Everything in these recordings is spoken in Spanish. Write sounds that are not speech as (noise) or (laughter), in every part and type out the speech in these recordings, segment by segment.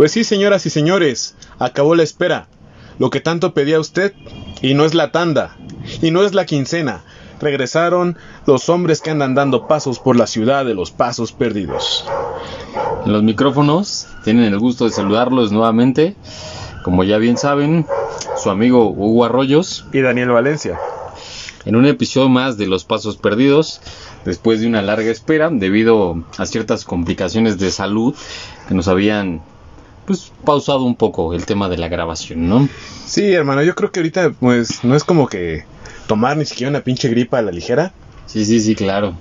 Pues sí, señoras y señores, acabó la espera. Lo que tanto pedía usted, y no es la tanda, y no es la quincena. Regresaron los hombres que andan dando pasos por la ciudad de los pasos perdidos. En los micrófonos tienen el gusto de saludarlos nuevamente. Como ya bien saben, su amigo Hugo Arroyos. Y Daniel Valencia. En un episodio más de Los Pasos Perdidos, después de una larga espera, debido a ciertas complicaciones de salud que nos habían pues pausado un poco el tema de la grabación, ¿no? Sí, hermano, yo creo que ahorita pues no es como que tomar ni siquiera una pinche gripa a la ligera. Sí, sí, sí, claro.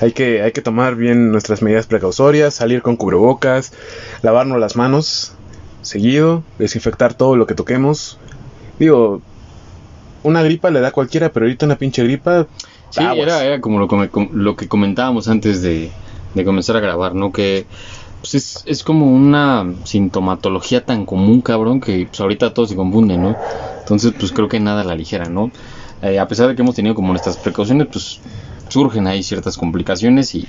Hay que, hay que tomar bien nuestras medidas precautorias, salir con cubrebocas, lavarnos las manos seguido, desinfectar todo lo que toquemos. Digo, una gripa le da a cualquiera, pero ahorita una pinche gripa. Sí, era, era, como lo, lo, que comentábamos antes de, de comenzar a grabar, ¿no? Que pues es, es, como una sintomatología tan común, cabrón, que pues ahorita todo se confunde, ¿no? Entonces, pues creo que nada a la ligera, ¿no? Eh, a pesar de que hemos tenido como nuestras precauciones, pues surgen ahí ciertas complicaciones y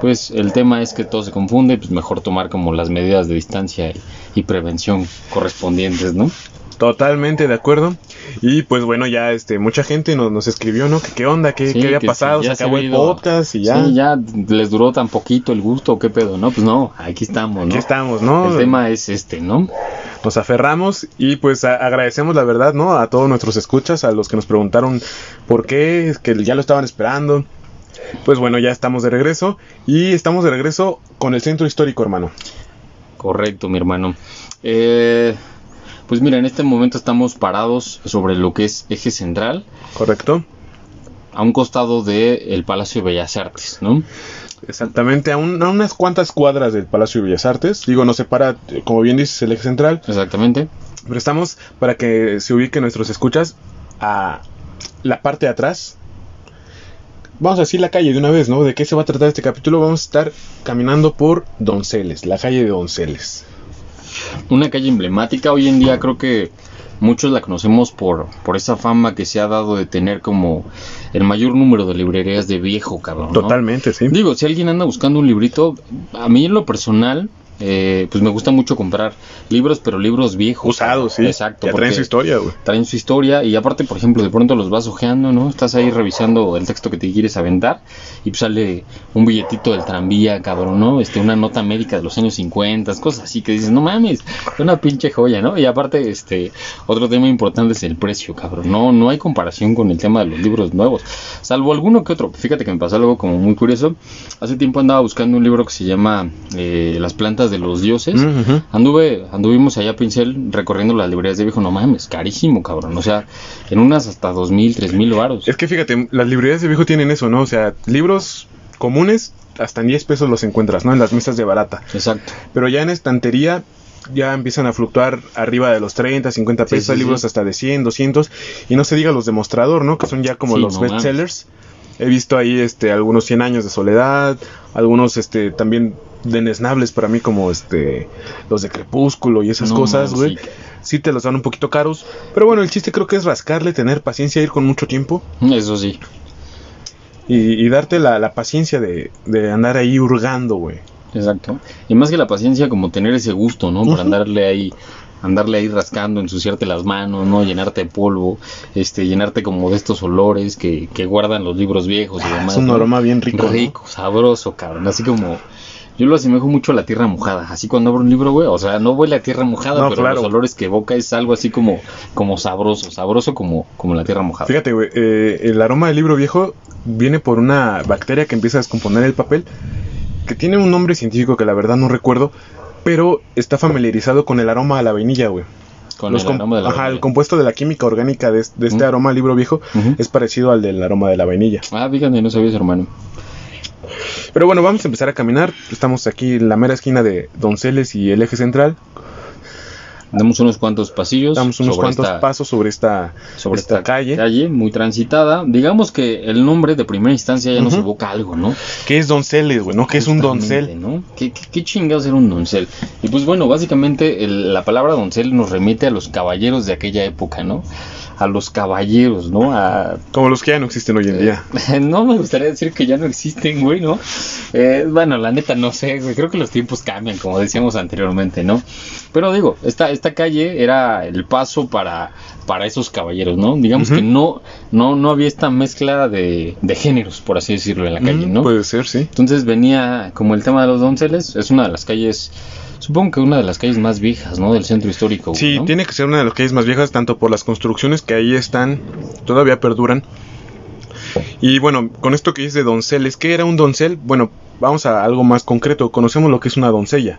pues el tema es que todo se confunde, pues mejor tomar como las medidas de distancia y prevención correspondientes, ¿no? Totalmente de acuerdo. Y pues bueno, ya este mucha gente nos, nos escribió, ¿no? Que qué onda, qué, qué había pasado, se acabó el podcast y ya. Sí, ya les duró tan poquito el gusto, qué pedo, ¿no? Pues no, aquí estamos, ¿no? Aquí estamos, ¿no? El tema es este, ¿no? Nos aferramos y pues agradecemos la verdad, ¿no? A todos nuestros escuchas, a los que nos preguntaron por qué, que ya lo estaban esperando. Pues bueno, ya estamos de regreso y estamos de regreso con el centro histórico, hermano. Correcto, mi hermano. Eh, pues mira, en este momento estamos parados sobre lo que es eje central. Correcto. A un costado del Palacio de Bellas Artes, ¿no? Exactamente, a, unas cuantas cuadras del Palacio de Bellas Artes. Digo, nos separa, como bien dices, el eje central. Exactamente. Pero estamos para que se ubiquen nuestros escuchas a la parte de atrás. Vamos a decir la calle de una vez, ¿no? ¿De qué se va a tratar este capítulo? Vamos a estar caminando por Donceles, la calle de Donceles una calle emblemática. Hoy en día creo que muchos la conocemos por, por esa fama que se ha dado de tener como el mayor número de librerías de viejo, cabrón. Totalmente, sí. Digo, si alguien anda buscando un librito, a mí en lo personal eh, pues me gusta mucho comprar libros, pero libros viejos. Usados, sí. Exacto. traen su historia, güey. Traen su historia y aparte, por ejemplo, de pronto los vas ojeando, ¿no? Estás ahí revisando el texto que te quieres aventar y pues sale un billetito del tranvía, cabrón, ¿no? Este, una nota médica de los años 50, cosas así que dices, no mames, es una pinche joya, ¿no? Y aparte, este, otro tema importante es el precio, cabrón. No, no hay comparación con el tema de los libros nuevos, salvo alguno que otro. Fíjate que me pasó algo como muy curioso. Hace tiempo andaba buscando un libro que se llama eh, Las plantas de los dioses. Anduve, anduvimos allá pincel recorriendo las librerías de viejo, no mames, carísimo, cabrón. O sea, en unas hasta dos mil, tres mil varos. Es que fíjate, las librerías de viejo tienen eso, ¿no? O sea, libros comunes hasta en 10 pesos los encuentras, ¿no? En las mesas de barata. Exacto. Pero ya en estantería ya empiezan a fluctuar arriba de los 30, 50 pesos, hay libros hasta de 100, 200 y no se diga los de mostrador, ¿no? Que son ya como los bestsellers. He visto ahí este algunos 100 años de soledad, algunos este también denesnables para mí como este los de Crepúsculo y esas cosas, güey. Sí. te los dan un poquito caros, pero bueno, el chiste creo que es rascarle, tener paciencia, ir con mucho tiempo. Eso sí. Y, darte la, paciencia de, andar ahí hurgando, güey. Exacto. Y más que la paciencia, como tener ese gusto, ¿no? Por andarle ahí andarle ahí rascando, ensuciarte las manos, ¿no? Llenarte de polvo, este, llenarte como de estos olores que, que guardan los libros viejos y ah, demás. Es un aroma bien rico. Rico, sabroso, cabrón. Así como yo lo asemejo mucho a la tierra mojada. Así cuando abro un libro, güey, o sea, no huele a tierra mojada, pero los olores que evoca es algo así como, como sabroso, sabroso como, como la tierra mojada. Fíjate, güey, eh, el aroma del libro viejo viene por una bacteria que empieza a descomponer el papel, que tiene un nombre científico que la verdad no recuerdo, pero está familiarizado con el aroma a la vainilla, güey. Con el aroma de la Ajá, el compuesto de la química orgánica de, este aroma libro viejo es parecido al del aroma de la vainilla. Ah, fíjate, no sabías, hermano. Pero bueno, vamos a empezar a caminar. Estamos aquí en la mera esquina de Donceles y el eje central. Damos unos cuantos pasillos. Damos unos cuantos pasos sobre esta, sobre esta, calle. calle. muy transitada. Digamos que el nombre de primera instancia ya nos evoca algo, ¿no? ¿Qué es donceles, güey? ¿No? ¿Qué es un doncel? ¿no? ¿Qué, qué, chingados era un doncel? Y pues bueno, básicamente la palabra doncel nos remite a los caballeros de aquella época, ¿no? A los caballeros, ¿no? A, Como los que ya no existen hoy en día. (laughs) no me gustaría decir que ya no existen, güey, ¿no? Eh, bueno, la neta no sé, güey. Creo que los tiempos cambian, como decíamos anteriormente, ¿no? Pero digo, esta, esta calle era el paso para, para esos caballeros, ¿no? Digamos que no, no, no había esta mezcla de, de géneros, por así decirlo, en la calle, ¿no? Puede ser, sí. Entonces venía como el tema de los donceles, es una de las calles Supongo que una de las calles más viejas, ¿no? Del centro histórico. Sí, tiene que ser una de las calles más viejas, tanto por las construcciones que ahí están, todavía perduran. Y bueno, con esto que dice de donceles, ¿qué era un doncel? Bueno, vamos a algo más concreto. Conocemos lo que es una doncella.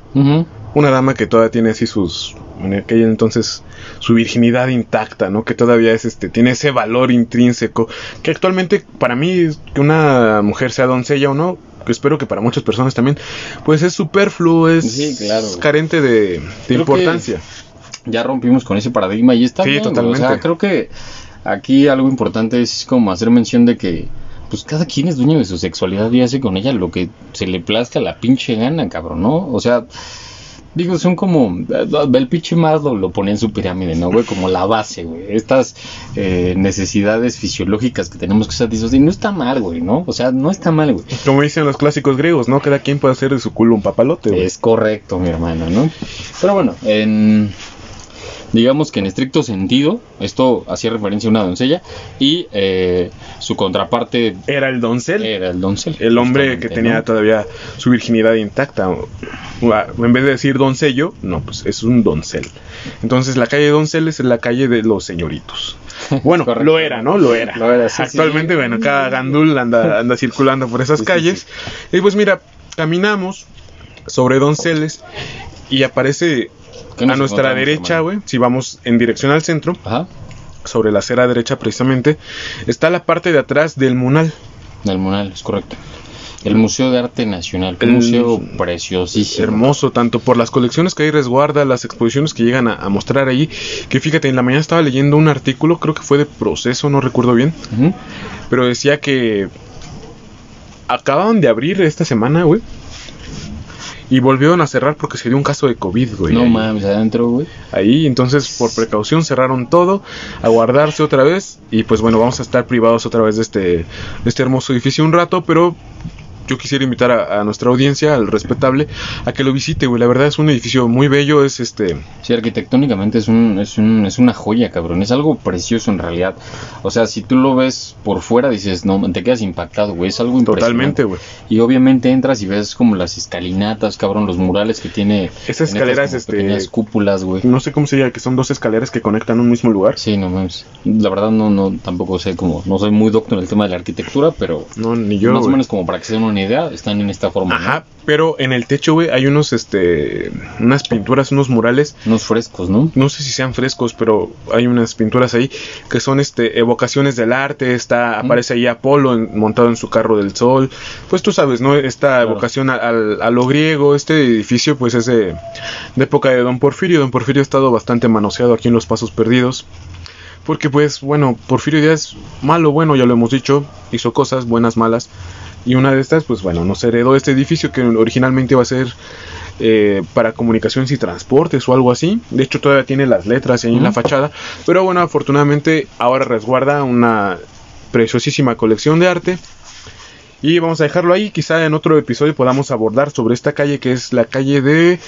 Una dama que todavía tiene así sus. En aquel entonces su virginidad intacta, ¿no? Que todavía es este, tiene ese valor intrínseco. Que actualmente, para mí, que una mujer sea doncella o no, que espero que para muchas personas también, pues es superfluo, es carente de, importancia. Ya rompimos con ese paradigma y está sí, totalmente. O sea, creo que aquí algo importante es como hacer mención de que pues cada quien es dueño de su sexualidad y hace con ella lo que se le plazca la pinche gana, cabrón, ¿no? O sea, Digo, son como. El pinche más lo, pone en su pirámide, ¿no, güey? Como la base, güey. Estas eh, necesidades fisiológicas que tenemos que satisfacer. Y no está mal, güey, ¿no? O sea, no está mal, güey. Como dicen los clásicos griegos, ¿no? Cada quien puede hacer de su culo un papalote, güey. Es correcto, mi hermano, ¿no? Pero bueno, en digamos que en estricto sentido, esto hacía referencia a una doncella y eh, su contraparte era el doncel. Era el doncel. El hombre que tenía todavía su virginidad intacta. En vez de decir doncello, no, pues es un doncel. Entonces la calle Donceles es la calle de los señoritos. (laughs) Bueno, lo era, ¿no? Lo era. Actualmente, bueno, cada gandul anda, anda circulando por esas calles. Y pues mira, caminamos sobre Donceles y aparece a nuestra derecha, güey, si vamos en dirección al centro, sobre la acera derecha precisamente, está la parte de atrás del Munal. Del Munal, es correcto. El Museo de Arte Nacional, un museo preciosísimo. Hermoso, tanto por las colecciones que ahí resguarda, las exposiciones que llegan a, mostrar ahí. Que fíjate, en la mañana estaba leyendo un artículo, creo que fue de proceso, no recuerdo bien. Pero decía que acaban de abrir esta semana, güey, y volvieron a cerrar porque se dio un caso de COVID, güey. No mames, adentro, güey. Ahí, entonces por precaución cerraron todo, a guardarse otra vez. Y pues bueno, vamos a estar privados otra vez de este, de este hermoso edificio un rato, pero yo quisiera invitar a, nuestra audiencia, al respetable, a que lo visite, güey. La verdad es un edificio muy bello, es este... Sí, arquitectónicamente es, un, es, un, es una joya, cabrón. Es algo precioso en realidad. O sea, si tú lo ves por fuera, dices, no, te quedas impactado, güey. Es algo impresionante. Totalmente, güey. Y obviamente entras y ves como las escalinatas, cabrón, los murales que tiene... Esas escaleras, este... cúpulas, güey. No sé cómo se llama, que son dos escaleras que conectan un mismo lugar. Sí, no mames. La verdad no, no, tampoco sé cómo... No soy muy doctor en el tema de la arquitectura, pero... No, ni yo, Más o menos como para que se den una idea, están en esta forma. Ajá, pero en el techo, güey, hay unos, este, unas pinturas, unos murales. Unos frescos, ¿no? No sé si sean frescos, pero hay unas pinturas ahí que son, este, evocaciones del arte. Está, aparece ahí Apolo montado en su carro del sol. Pues tú sabes, ¿no? Esta evocación a, lo griego. Este edificio, pues es de, de época de Don Porfirio. Don Porfirio ha estado bastante manoseado aquí en los Pasos Perdidos. Porque pues bueno, Porfirio Díaz, malo, bueno, ya lo hemos dicho, hizo cosas buenas, malas. Y una de estas, pues bueno, nos heredó este edificio que originalmente iba a ser eh, para comunicaciones y transportes o algo así. De hecho, todavía tiene las letras ahí en la fachada. Pero bueno, afortunadamente ahora resguarda una preciosísima colección de arte. Y vamos a dejarlo ahí. Quizá en otro episodio podamos abordar sobre esta calle que es la calle de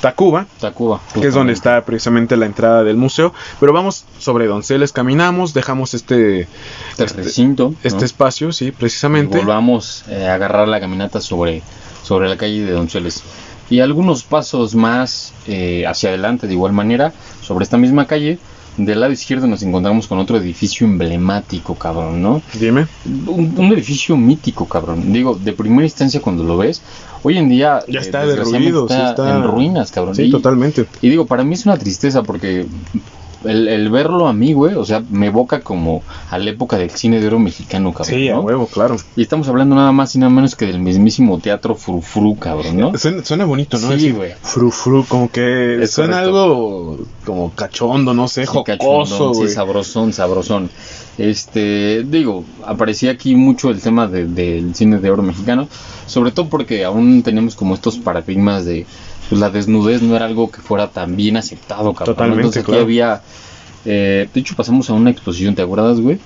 Tacuba, Tacuba que es donde está precisamente la entrada del museo. Pero vamos sobre Donceles, caminamos, dejamos este, este, este recinto, este espacio, sí, precisamente. volvamos eh, a agarrar la caminata sobre, sobre la calle de Donceles. Y algunos pasos más eh, hacia adelante, de igual manera, sobre esta misma calle, del lado izquierdo nos encontramos con otro edificio emblemático, cabrón, ¿no? Dime. Un, edificio mítico, cabrón. Digo, de primera instancia cuando lo ves, hoy en día... Ya eh, está derruido, está, en ruinas, cabrón. Sí, totalmente. Y digo, para mí es una tristeza porque el, el, verlo a mí, güey, o sea, me evoca como a la época del cine de oro mexicano, cabrón. Sí, a huevo, claro. Y estamos hablando nada más y nada menos que del mismísimo teatro frufru, cabrón, ¿no? Suena, bonito, ¿no? Sí, güey. Frufru, como que suena algo como cachondo, no sé, jocoso, Sí, sabrosón, sabrosón. Este, digo, aparecía aquí mucho el tema del cine de oro mexicano, sobre todo porque aún tenemos como estos paradigmas de pues la desnudez no era algo que fuera tan bien aceptado, cabrón. Totalmente, Entonces aquí había, eh, de hecho pasamos a una exposición, ¿te acuerdas, güey?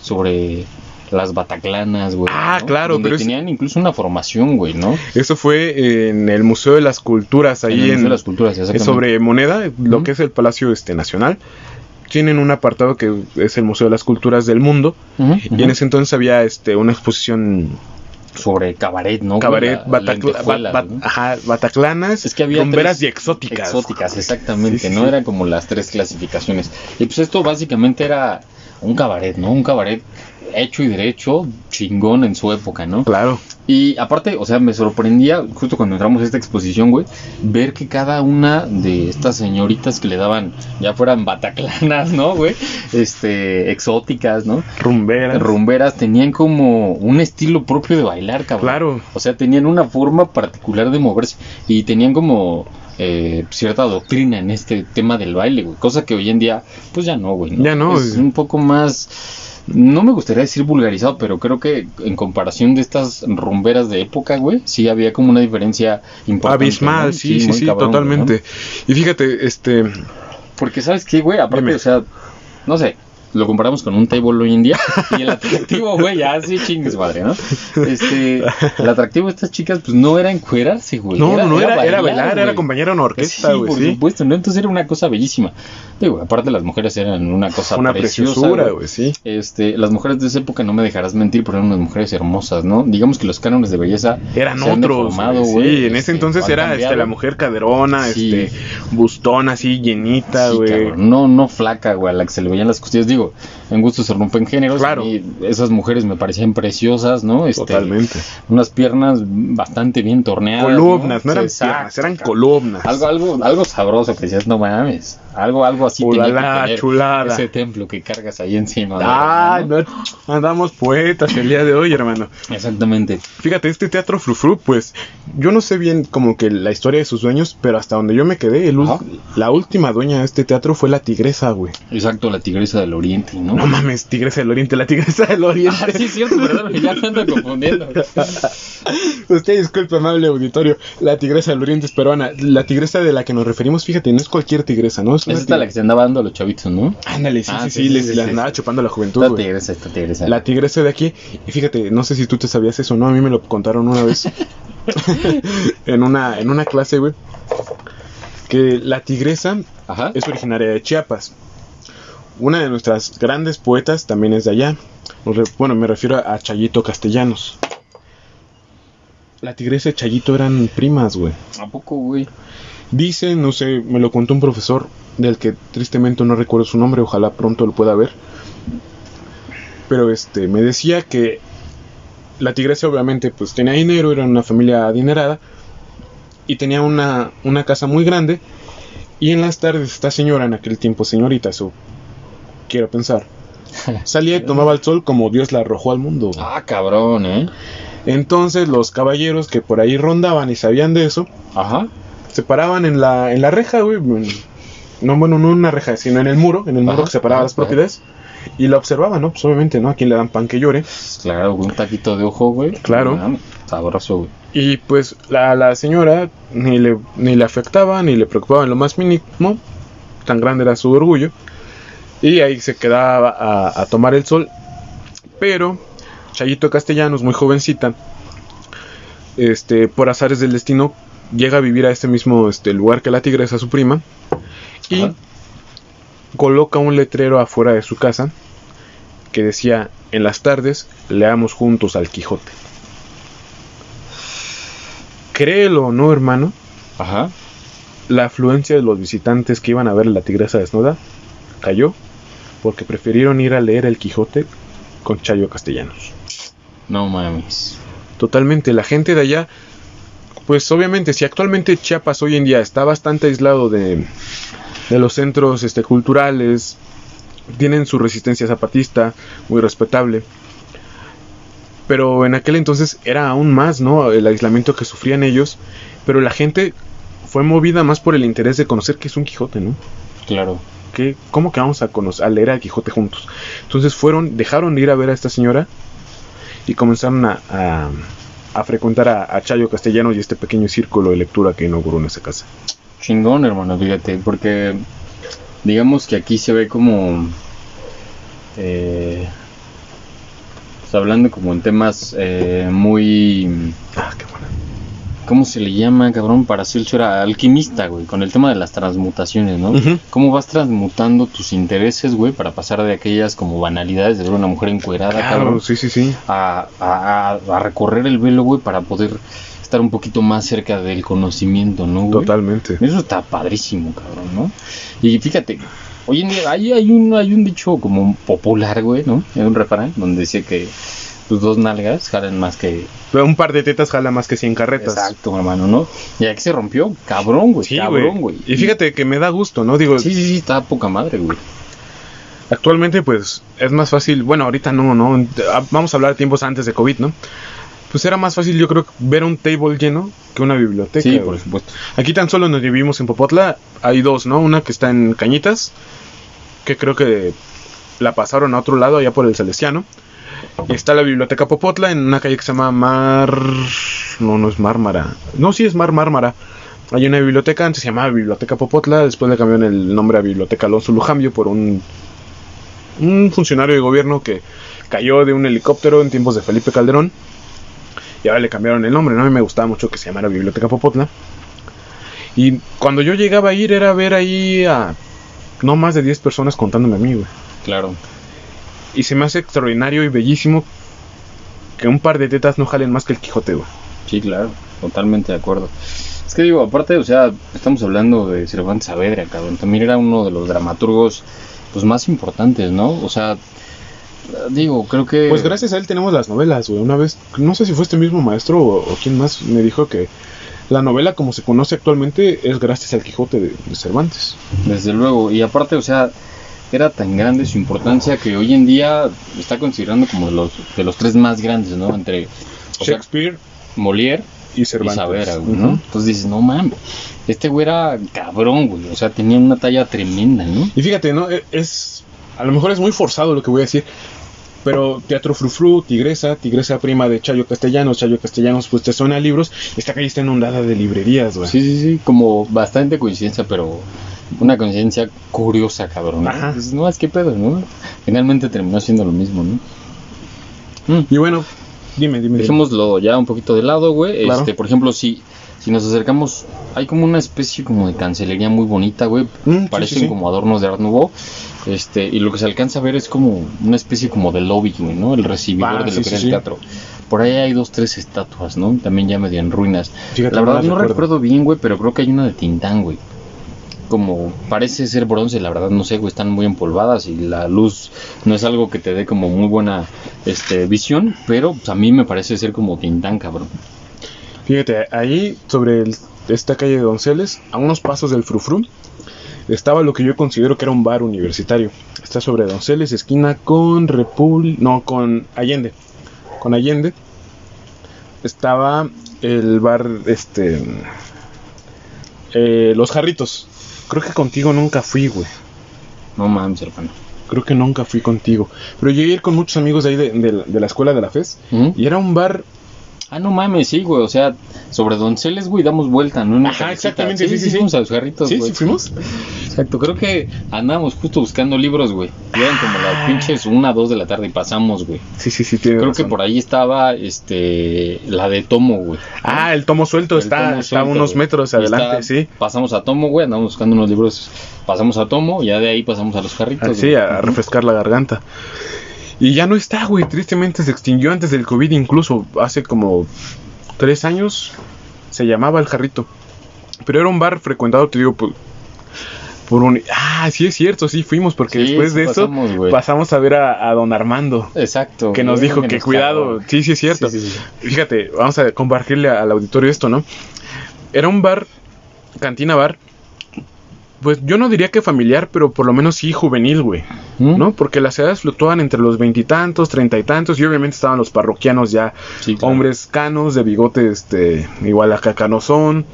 Sobre las bataclanas, güey. Ah, claro, Donde pero tenían incluso una formación, güey, ¿no? Eso fue en el Museo de las Culturas, ahí En el en, Museo de las Culturas, exactamente. sobre moneda, lo que es el Palacio este Nacional. Tienen un apartado que es el Museo de las Culturas del Mundo y en ese entonces había este una exposición sobre cabaret, ¿no? cabaret La- la batacla- lentejuela, bat- ¿no? ajá, bataclanas, Es que había rumberas y exóticas. Exóticas, exactamente, Sí, sí, ¿no? sí. Eran como las tres clasificaciones. Y pues esto básicamente era un cabaret, ¿no? Un cabaret hecho y derecho, chingón en su época, ¿no? Claro. Y aparte, o sea, me sorprendía, justo cuando entramos a esta exposición, güey, ver que cada una de estas señoritas que le daban, ya fueran bataclanas, ¿no, güey? Este, exóticas, ¿no? Rumberas. rumberas tenían como un estilo propio de bailar, cabrón. Claro. O sea, tenían una forma particular de moverse y tenían como eh, cierta doctrina en este tema del baile, güey. Cosa que hoy en día, pues ya no, güey. Ya no, Es güey. un poco más... No me gustaría decir vulgarizado, pero creo que en comparación de estas rumberas de época, güey, sí había como una diferencia importante. Abismal, ¿no? sí, sí, sí, cabrón, güey, ¿no? totalmente. Y fíjate, este, Porque, ¿sabes qué, güey? Aparte, Dime. o sea, no sé, lo comparamos con un table hoy en día (laughs) y el atractivo, güey, ya sí chingues madre, ¿no? Este, el atractivo de estas chicas, pues no era encuerarse, güey. no, no, no, era, era bailar, era güey. acompañar a una orquesta, Sí, güey, por sí. supuesto, ¿no? Entonces era una cosa bellísima. Digo, aparte las mujeres eran una cosa Una preciosa, preciosura, güey, sí. Este, las mujeres de esa época, no me dejarás mentir, pero eran unas mujeres hermosas, ¿no? Digamos que los cánones de belleza Eran se han otros, deformado, sí, en ese este, entonces era este, la mujer caderona, Sí. este, bustona así, llenita, güey. No, no flaca, güey, a la que se le veían las costillas. Digo, en gusto se rompen géneros. Claro. Y esas mujeres me parecían preciosas, ¿no? Este, Totalmente. Unas piernas bastante bien torneadas. columnas, no, eran Sí, piernas, eran exacto. columnas. Algo, algo, algo sabroso que decías, no mames. Algo, algo así Ulala, chulada. ese templo que cargas ahí encima. Ah, ¿no? andamos poetas el día de hoy, hermano. Exactamente. Fíjate, este teatro Frufru, pues yo no sé bien como que la historia de sus dueños, pero hasta donde yo me quedé, el la última dueña de este teatro fue la tigresa, güey. Exacto, la tigresa del oriente, ¿no? No mames, tigresa del oriente, la tigresa del oriente. Ah, sí, es cierto, perdón, ya me ando confundiendo. (laughs) Usted disculpe, amable auditorio, la tigresa del oriente es peruana. La tigresa de la que nos referimos, fíjate, no es cualquier tigresa, ¿no? Es Es esta la que se andaba dando a los chavitos, ¿no? Ándale, sí, Ah, sí, sí, sí, sí, les, sí, les sí. andaba chupando la juventud, güey. tigresa, esta tigresa. La tigresa de aquí, y fíjate, no sé si tú te sabías eso, ¿no? A mí me lo contaron una vez (laughs) (laughs) en una en una clase, güey, que la tigresa Ajá. es originaria de Chiapas. Una de nuestras grandes poetas también es de allá. Bueno, me refiero a Chayito Castellanos. La tigresa y Chayito eran primas, güey. ¿A poco, güey? Dice, no sé, me lo contó un profesor del que tristemente no recuerdo su nombre, ojalá pronto lo pueda ver. Pero este, me decía que la tigresa obviamente pues tenía dinero, era una familia adinerada y tenía una, una casa muy grande y en las tardes esta señora, en aquel tiempo señorita, eso quiero pensar, (laughs) salía y tomaba el sol como Dios la arrojó al mundo. Ah, cabrón, ¿eh? Entonces los caballeros que por ahí rondaban y sabían de eso, Ajá. Se paraban en la, en la reja, güey. No, bueno, no en una reja, sino en el muro, en el muro Ajá, que separaba ajá, las propiedades. Y la observaban, ¿no? Pues obviamente, ¿no? A quien le dan pan que llore. Claro, un taquito de ojo, güey. Claro. Ah, sabroso, güey. Y pues la, la señora ni le, ni le afectaba, ni le preocupaba en lo más mínimo. Tan grande era su orgullo. Y ahí se quedaba a, a tomar el sol. Pero Chayito Castellanos, muy jovencita, este, por azares del destino, llega a vivir a este mismo este, lugar que la tigresa, su prima. Y Ajá. coloca un letrero afuera de su casa que decía, en las tardes leamos juntos al Quijote. Créelo o no, hermano, Ajá. la afluencia de los visitantes que iban a ver la tigresa desnuda cayó porque prefirieron ir a leer el Quijote con Chayo Castellanos. No mames. Totalmente, la gente de allá, pues obviamente si actualmente Chiapas hoy en día está bastante aislado de, de los centros este, culturales, tienen su resistencia zapatista, muy respetable. Pero en aquel entonces era aún más, ¿no? El aislamiento que sufrían ellos. Pero la gente fue movida más por el interés de conocer qué es un Quijote, ¿no? Claro. ¿Qué, ¿Cómo que vamos a, conocer, a leer a Quijote juntos? Entonces fueron, dejaron de ir a ver a esta señora y comenzaron a, a, frecuentar a, a, Chayo Castellano y este pequeño círculo de lectura que inauguró en esa casa. Chingón, hermano, fíjate, porque digamos que aquí se ve como... Eh, pues hablando como en temas eh, muy... Ah, qué buena ¿Cómo se le llama, cabrón? Para Paracelso era alquimista, güey, con el tema de las transmutaciones, ¿no? ¿Cómo vas transmutando tus intereses, güey, para pasar de aquellas como banalidades de ver una mujer encuerada, cabrón? Sí, sí, sí. A, a, a recorrer el velo, güey, para poder estar un poquito más cerca del conocimiento, ¿no, güey? Totalmente. Eso está padrísimo, cabrón, ¿no? Y fíjate, hoy en día hay, hay, un, hay un dicho como popular, güey, ¿no? Hay un refrán donde dice que tus dos nalgas jalan más que. un par de tetas jala más que 100 carretas. Exacto, hermano, ¿no? Y aquí se rompió, cabrón, güey. Sí, cabrón, güey. Y fíjate que me da gusto, ¿no? Digo. Sí, sí, sí, está poca madre, güey. Actualmente, pues, es más fácil. Bueno, ahorita no, ¿no? Vamos a hablar de tiempos antes de COVID, ¿no? Pues era más fácil, yo creo, ver un table lleno que una biblioteca. Sí, por supuesto. Aquí tan solo nos vivimos en Popotla. Hay dos, ¿no? Una que está en Cañitas, que creo que la pasaron a otro lado, allá por el Celestiano. Está la biblioteca Popotla en una calle que se llama Mar. No, no es Mármara. No, sí es Mar Mármara. Hay una biblioteca, antes se llamaba Biblioteca Popotla, después le cambiaron el nombre a Biblioteca Alonso Lujambio por un, un funcionario de gobierno que cayó de un helicóptero en tiempos de Felipe Calderón. Y ahora le cambiaron el nombre, ¿no? A mí me gustaba mucho que se llamara Biblioteca Popotla. Y cuando yo llegaba a ir era ver ahí a no más de 10 personas contándome a mí, güey. Claro. Y se me hace extraordinario y bellísimo que un par de tetas no jalen más que el Quijote, güey. Sí, claro, totalmente de acuerdo. Es que digo, aparte, o sea, estamos hablando de Cervantes Saavedra, cabrón. También era uno de los dramaturgos pues más importantes, ¿no? O sea, digo, creo que... Pues gracias a él tenemos las novelas, güey. Una vez, no sé si fue este mismo maestro o, o quién más me dijo que la novela como se conoce actualmente es gracias al Quijote de, de Cervantes. Desde luego, y aparte, o sea, era tan grande su importancia que hoy en día está considerando como de los, de los tres más grandes, ¿no? Entre Shakespeare, Molière y Cervantes. ¿no? Entonces dices, no mames, este güey era cabrón, güey, o sea, tenía una talla tremenda, ¿no? Y fíjate, ¿no? E, es, a lo mejor es muy forzado lo que voy a decir, pero Teatro Frufru, Tigresa, Tigresa prima de Chayo Castellanos, Chayo Castellanos, pues te suena libros, esta calle está inundada de librerías, güey. Sí, sí, sí, como bastante coincidencia, pero una conciencia curiosa, cabrón. ¿no? Pues, no, es que pedo, ¿no? Finalmente terminó siendo lo mismo, ¿no? Mm. Y bueno, dime, dime. Dejémoslo ya un poquito de lado, güey. Este, por ejemplo, si, si nos acercamos, hay como una especie como de cancelería muy bonita, güey. Mm, Parecen como adornos de Art Nouveau. Este, y lo que se alcanza a ver es como una especie como de lobby, güey, ¿no? El recibidor ah, de lo que era el teatro. Por ahí hay dos, tres estatuas, ¿no? También ya medio en ruinas. la verdad no recuerdo bien, güey, pero creo que hay una de Tintán, güey como parece ser bronce, la verdad no sé, están muy empolvadas y la luz no es algo que te dé como muy buena este, visión, pero pues, a mí me parece ser como tintán, cabrón. Fíjate, ahí sobre esta calle de Donceles, a unos pasos del Frufru, estaba lo que yo considero que era un bar universitario. Está sobre Donceles, esquina con Repul... No, con Allende. Con Allende. Estaba el bar, este... Eh, los jarritos. Creo que contigo nunca fui, güey. No mames, hermano. Creo que nunca fui contigo. Pero llegué a ir con muchos amigos de ahí de, la escuela de la FES. Y era un bar Ah, no mames, sí, güey. O sea, sobre Donceles, güey, damos vuelta, ¿no? Ajá, exactamente, sí, sí, sí. Fuimos a los jarritos, Sí, sí, fuimos. Exacto, creo que andábamos justo buscando libros, güey. Llegan como las ah. pinches una, dos de la tarde y pasamos, güey. Sí, sí, sí, tiene Creo que por ahí estaba, este, la de Tomo, güey. Ah, el Tomo suelto está, está a unos metros adelante, sí. Pasamos a Tomo, güey, andamos buscando unos libros. Pasamos a Tomo, ya de ahí pasamos a los jarritos. Ah, sí, a refrescar la garganta. Y ya no está, güey. Tristemente se extinguió antes del COVID, incluso hace como tres años se llamaba El Jarrito. Pero era un bar frecuentado, te digo, por, por un... Ah, sí es cierto, sí fuimos, porque después de eso pasamos a ver a, don Armando. Exacto. Que nos dijo que cuidado, sí, sí es cierto. Fíjate, vamos a compartirle al auditorio esto, ¿no? Era un bar, cantina bar, pues yo no diría que familiar, pero por lo menos sí juvenil, güey. ¿Mm? ¿No? Porque las edades fluctuaban entre los veintitantos, treinta y tantos, y obviamente estaban los parroquianos ya, Sí, claro. hombres canos, de bigote, este, igual acá canosón.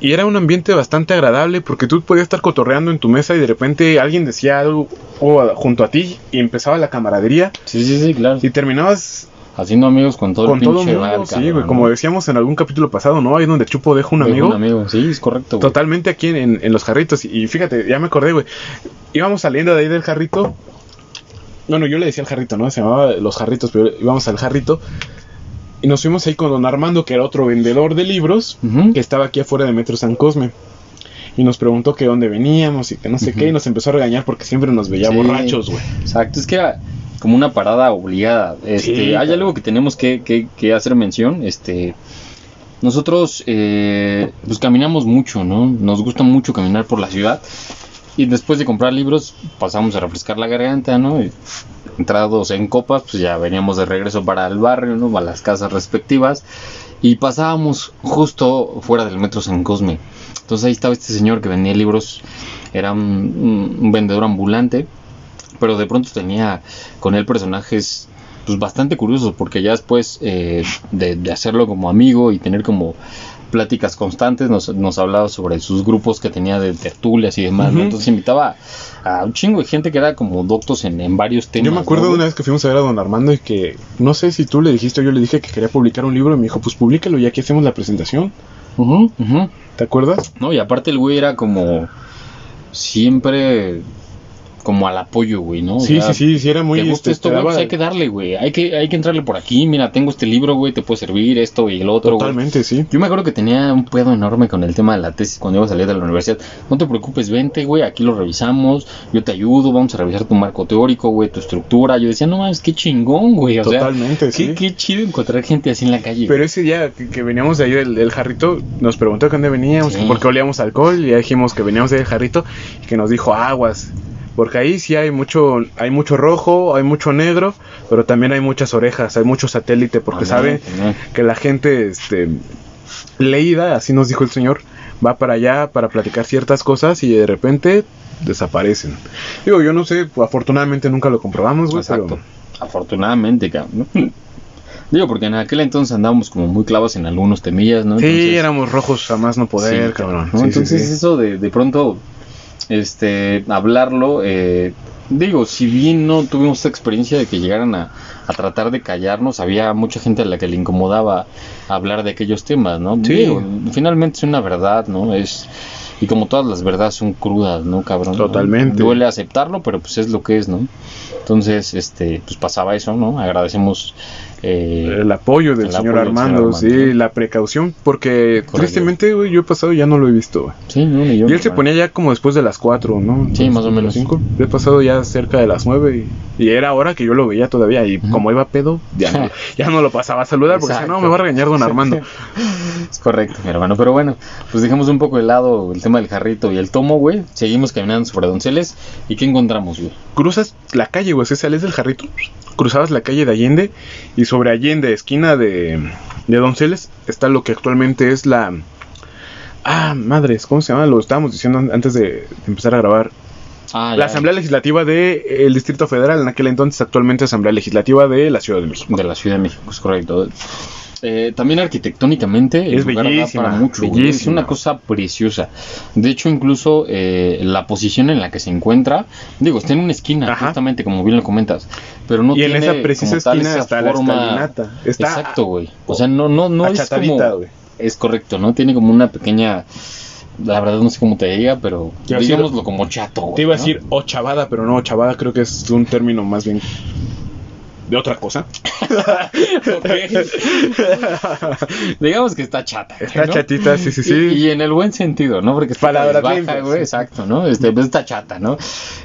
Y era un ambiente bastante agradable porque tú podías estar cotorreando en tu mesa y de repente alguien decía algo junto a ti y empezaba la camaradería Sí, sí, sí, claro. y terminabas Haciendo amigos con todo con el todo pinche el mundo, bar, sí, cabrón, güey, ¿no? como decíamos en algún capítulo pasado, ¿no? Ahí donde Chupo deja un Deja amigo. Un amigo, sí, es correcto. güey. Totalmente aquí en, en los jarritos. Y fíjate, ya me acordé, güey. Íbamos saliendo de ahí del jarrito. Bueno, yo le decía al jarrito, ¿no? Se llamaba los jarritos, pero íbamos al jarrito. Y nos fuimos ahí con don Armando, que era otro vendedor de libros, que estaba aquí afuera de Metro San Cosme. Y nos preguntó que dónde veníamos y que no sé qué. Y nos empezó a regañar porque siempre nos veía Sí. borrachos, güey. Exacto, es que era como una parada obligada. Este, Sí, hay algo que tenemos que, que- que hacer mención. Este, nosotros eh, pues caminamos mucho, ¿no? Nos gusta mucho caminar por la ciudad. Y después de comprar libros, pasamos a refrescar la garganta, ¿no? Y entrados en copas, pues ya veníamos de regreso para el barrio, ¿no? A las casas respectivas. Y pasábamos justo fuera del metro San Cosme. Entonces ahí estaba este señor que vendía libros. Era un vendedor ambulante pero de pronto tenía con él personajes pues bastante curiosos porque ya después eh, de, de hacerlo como amigo y tener como pláticas constantes nos, nos hablaba sobre sus grupos que tenía de tertulias y demás ¿no? Entonces invitaba a un chingo de gente que era como doctos en, en varios temas Yo me acuerdo ¿no, una vez que fuimos a ver a don Armando y que no sé si tú le dijiste o yo le dije que quería publicar un libro y me dijo, pues públicalo y aquí hacemos la presentación. Ujú, ujú. ¿Te acuerdas? no y aparte el güey era como siempre como al apoyo güey no O Sí, sea, sí, sí, sí, era muy... ¿Te gusta este, esto, güey? Pues hay que darle, güey. Hay que, hay que entrarle por aquí. Mira, tengo este libro, güey. Te puede servir esto y el otro, güey. Totalmente, sí. Yo me acuerdo que tenía un pedo enorme con el tema de la tesis cuando iba a salir de la universidad. No te preocupes, vente, güey. Aquí lo revisamos. Yo te ayudo. Vamos a revisar tu marco teórico, güey. Tu estructura. Yo decía, no mames, qué chingón, güey. O Totalmente, sea, sí. qué, qué chido encontrar gente así en la calle. Pero ese día que, que veníamos de ahí del, del jarrito, nos preguntó de dónde veníamos, Sí. que por qué olíamos alcohol, y ya dijimos que veníamos del jarrito, y que nos dijo aguas. Porque ahí sí hay mucho, hay mucho rojo, hay mucho negro, pero también hay muchas orejas, hay mucho satélite, porque sabe no, no. que la gente, este, leída, así nos dijo el señor, va para allá para platicar ciertas cosas y de repente desaparecen. Digo, yo no sé, afortunadamente nunca lo comprobamos, güey, Exacto. pero Afortunadamente, cabrón. (laughs) Digo, porque en aquel entonces andábamos como muy clavos en algunos temillas, ¿no? sí, éramos rojos a más no poder, Sí, cabrón. ¿no? Sí, sí, Entonces sí. eso de, de pronto, este, hablarlo, eh, digo, si bien no tuvimos esta experiencia de que llegaran a, a tratar de callarnos, había mucha gente a la que le incomodaba hablar de aquellos temas, ¿no? Sí. Digo, finalmente es una verdad, ¿no? Es y como todas las verdades son crudas, ¿no, cabrón? ¿No? Totalmente. Duele aceptarlo, pero pues es lo que es, ¿no? Entonces, este, pues pasaba eso, ¿no? Agradecemos eh, el apoyo del el señor apoyo del Armando, señor Armando, sí, ¿no? la precaución, porque Correcto. tristemente, güey, yo he pasado ya no lo he visto, güey. Sí, no, ni yo. Y él se ponía ya como después de las 4, ¿no? Sí, más o menos. cinco. He pasado ya cerca de las 9 y, y era hora que yo lo veía todavía. Y Ujú. como iba pedo, ya no, (laughs) ya no lo pasaba a saludar porque decía, no, me va a regañar don Armando. (laughs) Es correcto, mi hermano. Pero bueno, pues dejamos un poco de lado el tema del jarrito y el tomo, güey. Seguimos caminando sobre Donceles. ¿Y qué encontramos, güey? Cruzas la calle, güey, o sea, sales del jarrito, cruzabas la calle de Allende y sobre Allende, esquina de, de Donceles, está lo que actualmente es la... Ah, madres, ¿cómo se llama? Lo estábamos diciendo an- antes de de empezar a grabar. Ah, La Asamblea Legislativa del Distrito Federal, en aquel entonces actualmente Asamblea Legislativa de la Ciudad de México. De la Ciudad de México, es correcto. Eh, también arquitectónicamente Es bellísima, para mucho, es una cosa preciosa. De hecho, incluso eh, la posición en la que se encuentra, digo, está en una esquina, Ajá. justamente como bien lo comentas, pero no y en tiene esa precisa como tal esquina esa está la forma- escalinata. Está Exacto, güey. O sea, no, no, no es como... Es correcto, ¿no? Tiene como una pequeña... La verdad no sé cómo te diga, pero digámoslo como chato. güey, Te iba a decir ochavada, pero no, ochavada creo que es un término más bien de otra cosa. Digamos que está chata. Está chatita, sí, sí, sí. Y, y en el buen sentido, ¿no? Porque está Palabras baja, güey, sí. exacto, ¿no? Este, pues está chata, ¿no?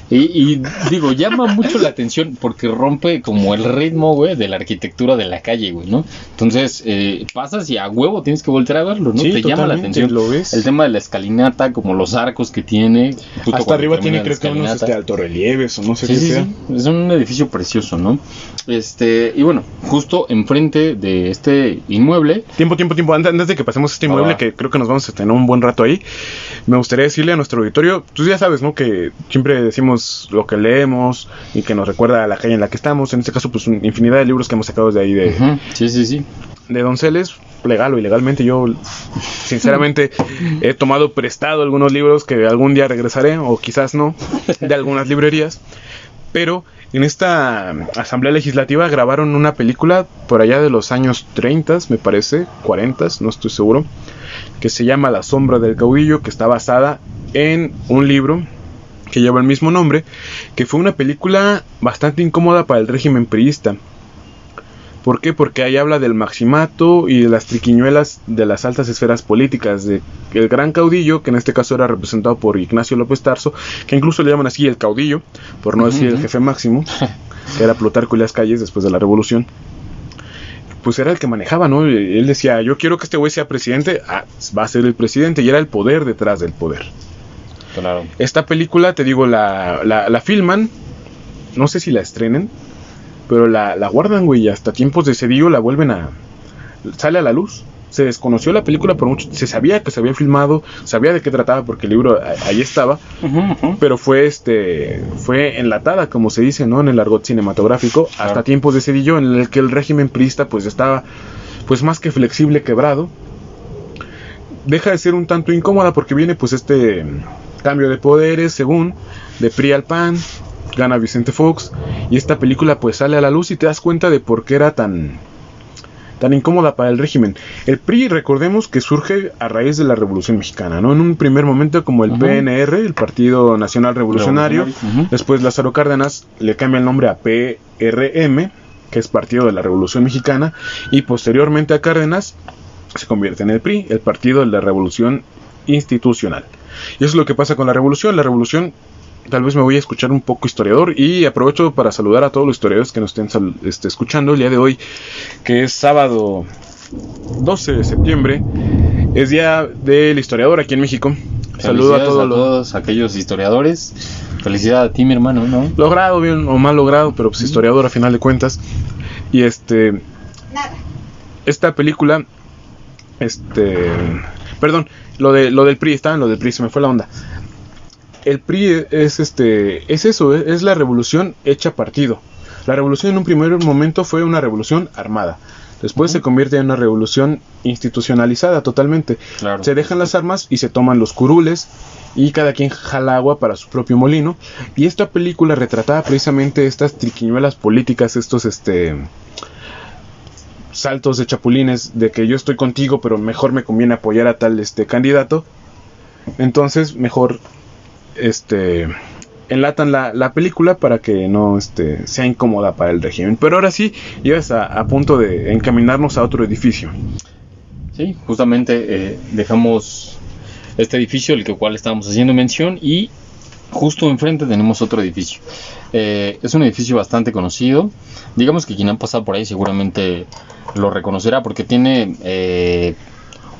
Y, y digo, llama mucho la atención porque rompe como el ritmo, güey, de la arquitectura de la calle, güey, ¿no? Entonces, eh, pasas y a huevo tienes que voltear a verlo, ¿no? Sí, Te llama la atención. lo ves. El tema de la escalinata, como los arcos que tiene. Hasta arriba tiene creo que unos este, altorrelieves o no sé Sí, qué sea. sí. Es un edificio precioso, ¿no? Este, y bueno, justo enfrente de este inmueble. Tiempo, tiempo, tiempo. Antes, de que pasemos a este inmueble, que creo que nos vamos a tener un buen rato ahí, me gustaría decirle a nuestro auditorio, tú ya sabes, ¿no? Que siempre decimos lo que leemos y que nos recuerda a la calle en la que estamos. En este caso, pues, infinidad de libros que hemos sacado de ahí de. Sí, sí, sí. De Donceles, legal o ilegalmente. Yo, sinceramente, he tomado prestado algunos libros que algún día regresaré, o quizás no, de algunas librerías. Pero en esta asamblea legislativa grabaron una película por allá de los años 30, me parece, 40, no estoy seguro, que se llama La sombra del caudillo, que está basada en un libro que lleva el mismo nombre, que fue una película bastante incómoda para el régimen priista. ¿Por qué? Porque ahí habla del maximato y de las triquiñuelas de las altas esferas políticas, de el gran caudillo, que en este caso era representado por Ignacio López Tarso, que incluso le llaman así el caudillo, por no decir el jefe máximo, que era Plutarco y las calles después de la revolución. Pues era el que manejaba, ¿no? Él decía, yo quiero que este güey sea presidente, ah, va a ser el presidente, y era el poder detrás del poder. Claro. Esta película, te digo, la, la, la filman, no sé si la estrenen, pero la, la guardan, güey, y hasta tiempos de Cedillo la vuelven a... sale a la luz. Se desconoció la película por mucho... Se sabía que se había filmado, sabía de qué trataba porque el libro ahí estaba, pero fue este fue enlatada, como se dice, ¿no? En el argot cinematográfico, hasta tiempos de Cedillo, en el que el régimen priista pues estaba pues más que flexible, quebrado. Deja de ser un tanto incómoda porque viene pues este cambio de poderes, según, de PRI al PAN, gana Vicente Fox y esta película pues sale a la luz y te das cuenta de por qué era tan tan incómoda para el régimen. El PRI, recordemos que surge a raíz de la Revolución Mexicana, ¿no? En un primer momento como el PNR, el Partido Nacional Revolucionario, después Lázaro Cárdenas le cambia el nombre a PRM, que es Partido de la Revolución Mexicana, y posteriormente a Cárdenas se convierte en el PRI, el Partido de la Revolución Institucional. Y eso es lo que pasa con la revolución. La revolución tal vez me voy a escuchar un poco historiador y aprovecho para saludar a todos los historiadores que nos estén este, escuchando el día de hoy, que es sábado 12 de septiembre, es día del historiador aquí en México. Saludo a todos, todos aquellos historiadores. Felicidad a ti, mi hermano, ¿no? Logrado, bien o mal logrado, pero pues historiador a final de cuentas. Y este. Nada. Esta película. Este. Perdón, lo, de, lo del PRI, está en lo del PRI, se me fue la onda el PRI es este es eso, es la revolución hecha partido. La revolución en un primer momento fue una revolución armada. Después se convierte en una revolución institucionalizada totalmente. Se dejan las armas y se toman los curules y cada quien jala agua para su propio molino. Y esta película retrataba precisamente estas triquiñuelas políticas, estos este saltos de chapulines de que yo estoy contigo, pero mejor me conviene apoyar a tal este candidato. Entonces, mejor este enlatan la, la, película para que no este, sea incómoda para el régimen. Pero ahora sí, ibas a, a punto de encaminarnos a otro edificio. Sí, justamente eh, dejamos este edificio, el que cual estábamos haciendo mención, y justo enfrente tenemos otro edificio. Eh, es un edificio bastante conocido. Digamos que quien ha pasado por ahí seguramente lo reconocerá porque tiene eh,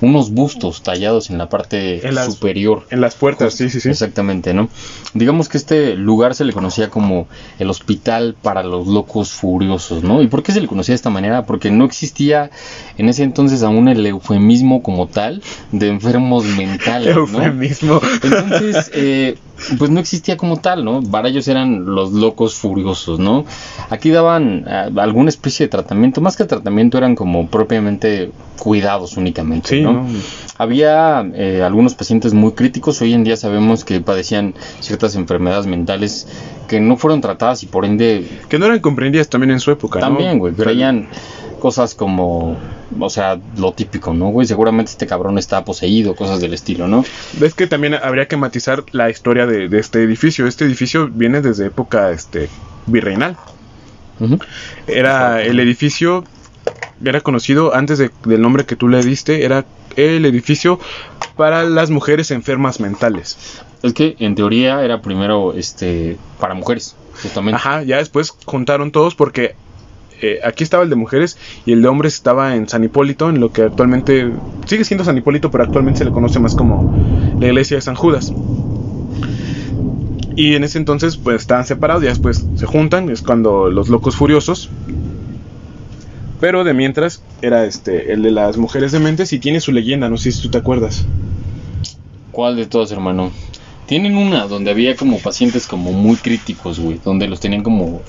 unos bustos tallados en la parte superior. En las puertas, sí, sí, sí. Exactamente, ¿no? Digamos que este lugar se le conocía como el hospital para los locos furiosos, ¿no? ¿Y por qué se le conocía de esta manera? Porque no existía en ese entonces aún el eufemismo como tal de enfermos mentales, ¿no? Eufemismo. Entonces, eh, pues no existía como tal, ¿no? Para ellos eran los locos furiosos, ¿no? Aquí daban eh, alguna especie de tratamiento, más que tratamiento eran como propiamente cuidados únicamente, ¿no? Había eh, algunos pacientes muy críticos, hoy en día sabemos que padecían ciertas enfermedades mentales que no fueron tratadas y por ende... Que no eran comprendidas también en su época, También, güey, creían cosas como, o sea, lo típico, ¿no, güey? Seguramente este cabrón está poseído, cosas del estilo, ¿no? Ves que también habría que matizar la historia de, este edificio. Este edificio viene desde época este, virreinal. Era el edificio, era conocido antes del nombre que tú le diste, era el edificio para las mujeres enfermas mentales. Es que en teoría era primero este para mujeres, justamente. Ajá, ya después juntaron todos porque eh, aquí estaba el de mujeres y el de hombres estaba en San Hipólito, en lo que actualmente sigue siendo San Hipólito, pero actualmente se le conoce más como la iglesia de San Judas. Y en ese entonces pues estaban separados y después se juntan, es cuando los locos furiosos Pero de mientras era este el de las mujeres dementes y tiene su leyenda, no sé si tú te acuerdas. ¿Cuál de todos, hermano? Tienen una donde había como pacientes como muy críticos, güey, donde los tenían como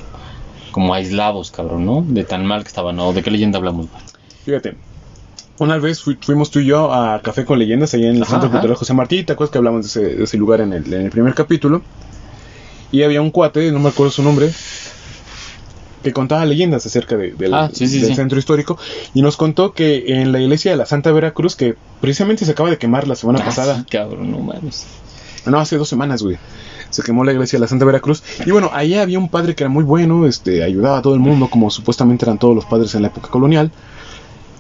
como aislados, cabrón, ¿no? De tan mal que estaban, ¿no? ¿De qué leyenda hablamos? Fíjate, una vez fuimos tú y yo a Café con Leyendas allá en el Centro Cultural José Martí, ¿te acuerdas que hablamos de ese, lugar en el, en el, primer capítulo? Y había un cuate, no me acuerdo su nombre, que contaba leyendas acerca de, del, ah, del centro histórico y nos contó que en la iglesia de la Santa Veracruz, que precisamente se acaba de quemar la semana ah, pasada. cabrón, no mames. No, hace dos semanas, güey se quemó la iglesia de la Santa Veracruz. Y bueno, ahí había un padre que era muy bueno, este, ayudaba a todo el mundo, como supuestamente eran todos los padres en la época colonial.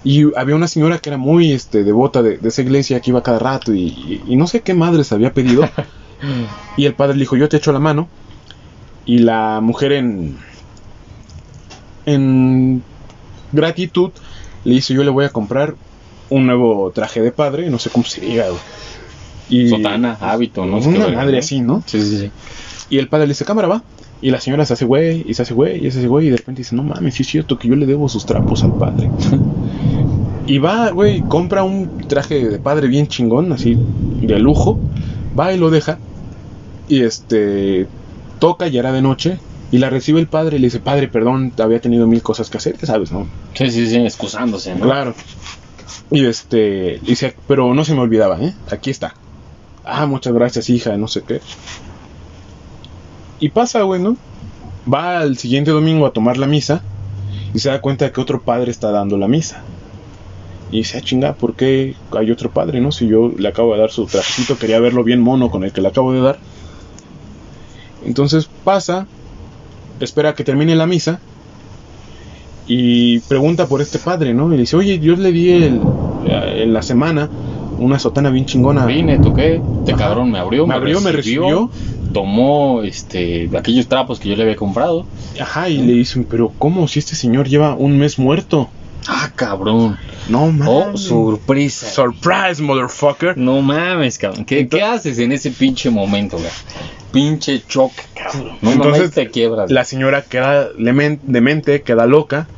Y había una señora que era muy este, devota de, esa iglesia que iba cada rato y, no sé qué madres había pedido. (laughs) y el padre le dijo, yo te echo la mano. Y la mujer en, en gratitud le dice, yo le voy a comprar un nuevo traje de padre, no sé cómo se diga, y Sotana, hábito, ¿no? Una madre así, ¿no? Sí, sí, sí. Y el padre le dice, cámara, va. Y la señora se hace güey, y se hace güey, y se hace güey, y de repente dice, no mames, sí es cierto que yo le debo sus trapos al padre. (laughs) y va, güey, compra un traje de padre bien chingón, así, de lujo, va y lo deja, y este, toca, ya era de noche, y la recibe el padre y le dice, padre, perdón, había tenido mil cosas que hacer, ¿sabes, no? Sí, sí, sí, excusándose, ¿no? Claro. Y este, dice, pero no se me olvidaba, ¿eh? Aquí está ah, muchas gracias, hija, no sé qué. Y pasa, güey, ¿no? Va al siguiente domingo a tomar la misa y se da cuenta que otro padre está dando la misa. Y dice, ah, chinga, ¿por qué hay otro padre, no? Si yo le acabo de dar su trajecito, quería verlo bien mono con el que le acabo de dar. Entonces pasa, espera que termine la misa y pregunta por este padre, ¿no? Y dice, oye, Dios le di el, en la semana una sotana bien chingona. Vine, toqué, este cabrón me abrió, me, abrió, me recibió, tomó este aquellos trapos que yo le había comprado. Ajá, y le dicen, pero ¿cómo si este señor lleva un mes muerto? Ah, cabrón. No mames. Oh, sorpresa. Surprise, motherfucker. No mames, cabrón. ¿Qué, ¿qué haces en ese pinche momento, güey? Pinche choque, cabrón. No Entonces, te quiebras. La señora queda demente, queda loca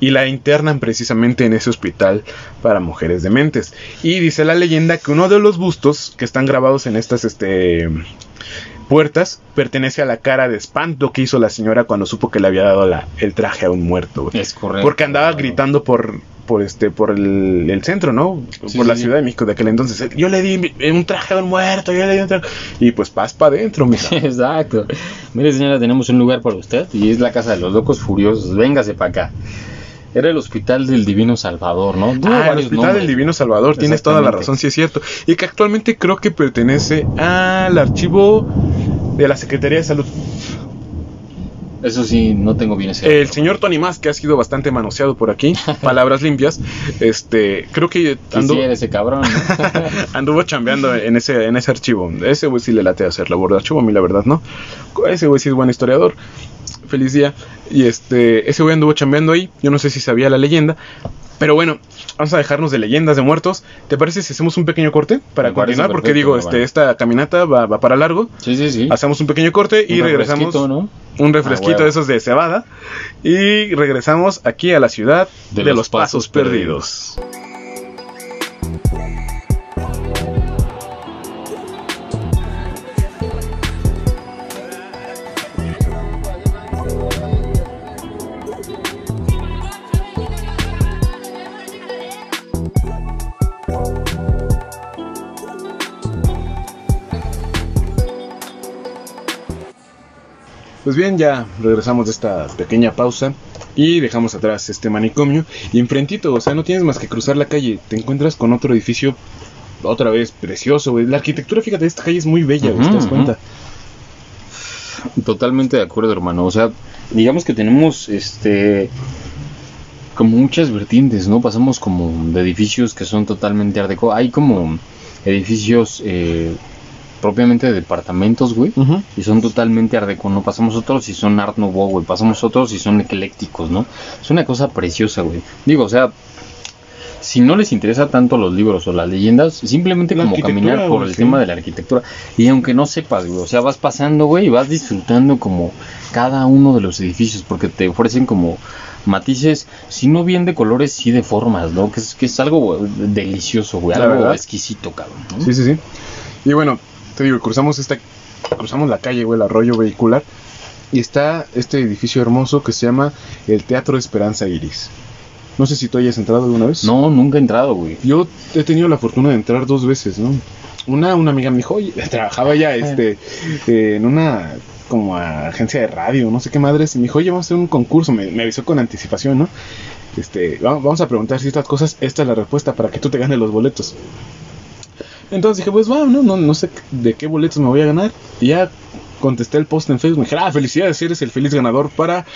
y la internan precisamente en ese hospital para mujeres dementes. Y dice la leyenda que uno de los bustos que están grabados en estas este puertas pertenece a la cara de espanto que hizo la señora cuando supo que le había dado la, el traje a un muerto. Es correcto. Porque andaba gritando por por este por el, centro, ¿no? por la Ciudad de México de aquel entonces. Yo le di un traje a un muerto, yo le di un traje. Y pues paz para adentro, mira. (laughs) Exacto. Mire, señora, tenemos un lugar para usted y es la casa de los locos furiosos. Véngase para acá. Era el Hospital del Divino Salvador, ¿no? ah, el Hospital del Divino Salvador, tienes toda la razón, sí es cierto. Y que actualmente creo que pertenece al archivo de la Secretaría de Salud. Eso sí, no tengo bien ese. El señor Tony Más, que ha sido bastante manoseado por aquí, (laughs) palabras limpias, este, creo que anduvo, ese cabrón. (laughs) anduvo chambeando en ese, en ese archivo. Ese güey sí le late a hacer labor de archivo, a mí la verdad, ¿no? Ese güey sí es buen historiador feliz día. Y este, ese güey anduvo chambeando ahí. Yo no sé si sabía la leyenda. Pero bueno, vamos a dejarnos de leyendas de muertos. ¿Te parece si hacemos un pequeño corte para continuar? Porque digo, este, esta caminata va, para largo. Sí, sí, sí. Hacemos un pequeño corte y regresamos. Un refresquito ah, de esos de cebada. Y regresamos aquí a la ciudad de, los, pasos, perdidos. Pues bien, ya regresamos de esta pequeña pausa y dejamos atrás este manicomio y enfrentito, o sea, no tienes más que cruzar la calle, te encuentras con otro edificio otra vez precioso, güey. La arquitectura, fíjate, de esta calle es muy bella, ¿te das cuenta? Totalmente de acuerdo, hermano. O sea, digamos que tenemos este como muchas vertientes, ¿no? Pasamos como de edificios que son totalmente art Hay como edificios eh, propiamente de departamentos, güey, y son totalmente art ¿no? Pasamos otros y son art nouveau, güey, pasamos otros y son eclécticos, ¿no? Es una cosa preciosa, güey. Digo, o sea, si no les interesa tanto los libros o las leyendas, simplemente como caminar por el tema de la arquitectura. Y aunque no sepas, güey, o sea, vas pasando, güey, y vas disfrutando como cada uno de los edificios, porque te ofrecen como matices, si no bien de colores, sí de formas, ¿no? Que es, que es algo delicioso, güey, algo exquisito, cabrón. Sí, sí, sí. Y bueno, te digo, cruzamos esta, cruzamos la calle, güey, el arroyo vehicular, y está este edificio hermoso que se llama el Teatro Esperanza Iris. No sé si tú hayas entrado alguna vez. No, nunca he entrado, güey. Yo he tenido la fortuna de entrar dos veces, ¿no? Una, una amiga me dijo, oye, (laughs) trabajaba ya este, eh, en una como agencia de radio, no sé qué madres, y me dijo, oye, vamos a hacer un concurso, me, avisó con anticipación, ¿no? Este, vamos a preguntar si estas cosas, esta es la respuesta para que tú te ganes los boletos. Entonces dije, pues bueno, no, no, no sé de qué boletos me voy a ganar. Y ya contesté el post en Facebook, me dije, ah, felicidades, eres el feliz ganador para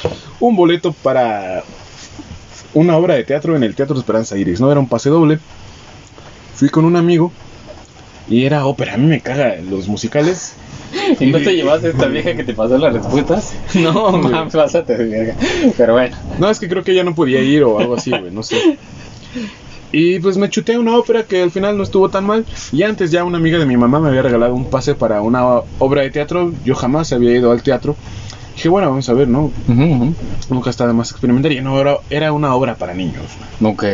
un boleto para una obra de teatro en el Teatro Esperanza Iris, ¿no? Era un pase doble. Fui con un amigo y era ópera. A mí me caga los musicales. (laughs) ¿Y no te llevaste a esta vieja que te pasó las respuestas? (laughs) No, (laughs) mames, pásate de Pero bueno. No, es que creo que ya no podía ir o algo así, güey, no sé. Y pues me chuté una ópera que al final no estuvo tan mal. Y antes ya una amiga de mi mamá me había regalado un pase para una obra de teatro. Yo jamás había ido al teatro. Dije, bueno, vamos a ver, ¿no? Nunca está de más experimentar. Y no, era, era una obra para niños. Ok.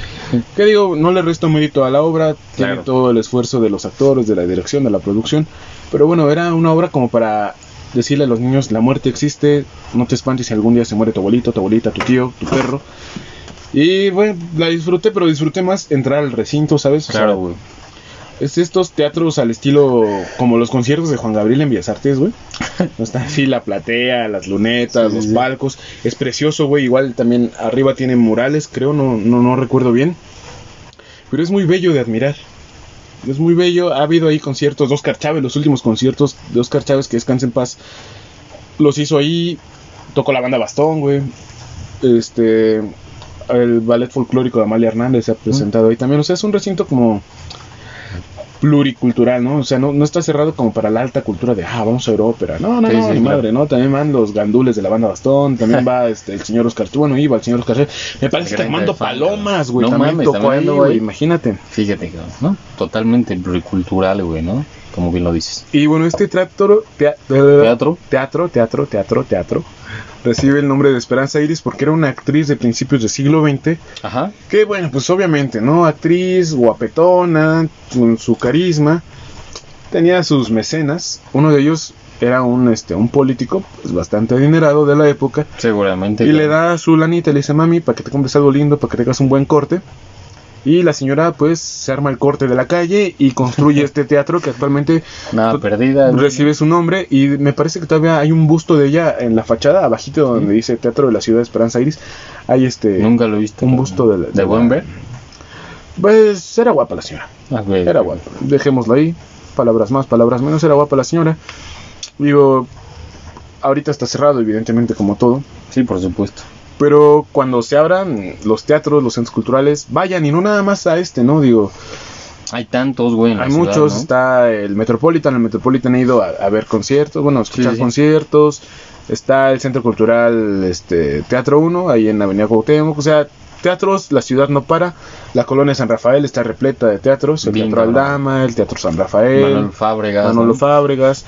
(laughs) ¿Qué digo? No le resto mérito a la obra. Tiene todo el esfuerzo de los actores, de la dirección, de la producción. Pero bueno, era una obra como para decirle a los niños, la muerte existe, no te espantes si algún día se muere tu abuelito, tu abuelita, tu tío, tu perro. Y bueno, la disfruté, pero disfruté más entrar al recinto, ¿sabes? claro, güey. Es estos teatros al estilo como los conciertos de Juan Gabriel en Bellas Artes, güey. (laughs) Está así la platea, las lunetas, los palcos. Es precioso, güey. Igual también arriba tiene murales, creo, no, no, no recuerdo bien. Pero es muy bello de admirar. Es muy bello. Ha habido ahí conciertos. Oscar Chávez, los últimos conciertos de Oscar Chávez, que descansa en paz, los hizo ahí. Tocó la banda Bastón, güey. Este. El ballet folclórico de Amalia Hernández se ha presentado ahí también. O sea, es un recinto como pluricultural, ¿no? O sea, no, no está cerrado como para la alta cultura de, ah, vamos a ver ópera. No, no, no, mi madre, ¿no? También van los gandules de la banda Bastón, también (laughs) va este, el señor Oscar, bueno, iba el señor Oscar. Me parece que Armando Palomas, güey, no también mames, tocó ahí, güey, imagínate. Fíjate, ¿no? Totalmente pluricultural, güey, ¿no? Como bien lo dices. Y bueno, este teatro, teatro, teatro, teatro, teatro, teatro, recibe el nombre de Esperanza Iris porque era una actriz de principios del siglo XX. Ajá. Que bueno, pues obviamente, ¿no? Actriz, guapetona, con su carisma. Tenía sus mecenas. Uno de ellos era un este un político pues, bastante adinerado de la época. Seguramente. Y le da su lanita y le dice, mami, para que te compres algo lindo, para que tengas un buen corte. Y la señora pues se arma el corte de la calle y construye (laughs) este teatro que actualmente Nada, perdida, recibe su nombre y me parece que todavía hay un busto de ella en la fachada, abajito donde dice Teatro de la Ciudad de Esperanza Iris. Hay este... Nunca lo he visto. Un busto de... ¿De, buen ver? Pues era guapa la señora. Era guapa. Dejémoslo ahí. Palabras más, palabras menos. Era guapa la señora. Digo, ahorita está cerrado evidentemente como todo. Sí, por supuesto. Pero cuando se abran los teatros, los centros culturales, vayan y no nada más a este, ¿no? Digo, hay tantos, güey. Hay muchos. Está el Metropolitan. El Metropolitan ha ido a, ver conciertos, bueno, a escuchar conciertos. Está el Centro Cultural este, Teatro 1, ahí en Avenida Cuauhtémoc. O sea, teatros, la ciudad no para. La colonia San Rafael está repleta de teatros. El Teatro Aldama, el Teatro San Rafael. Manolo Fábregas. Manolo Fábregas.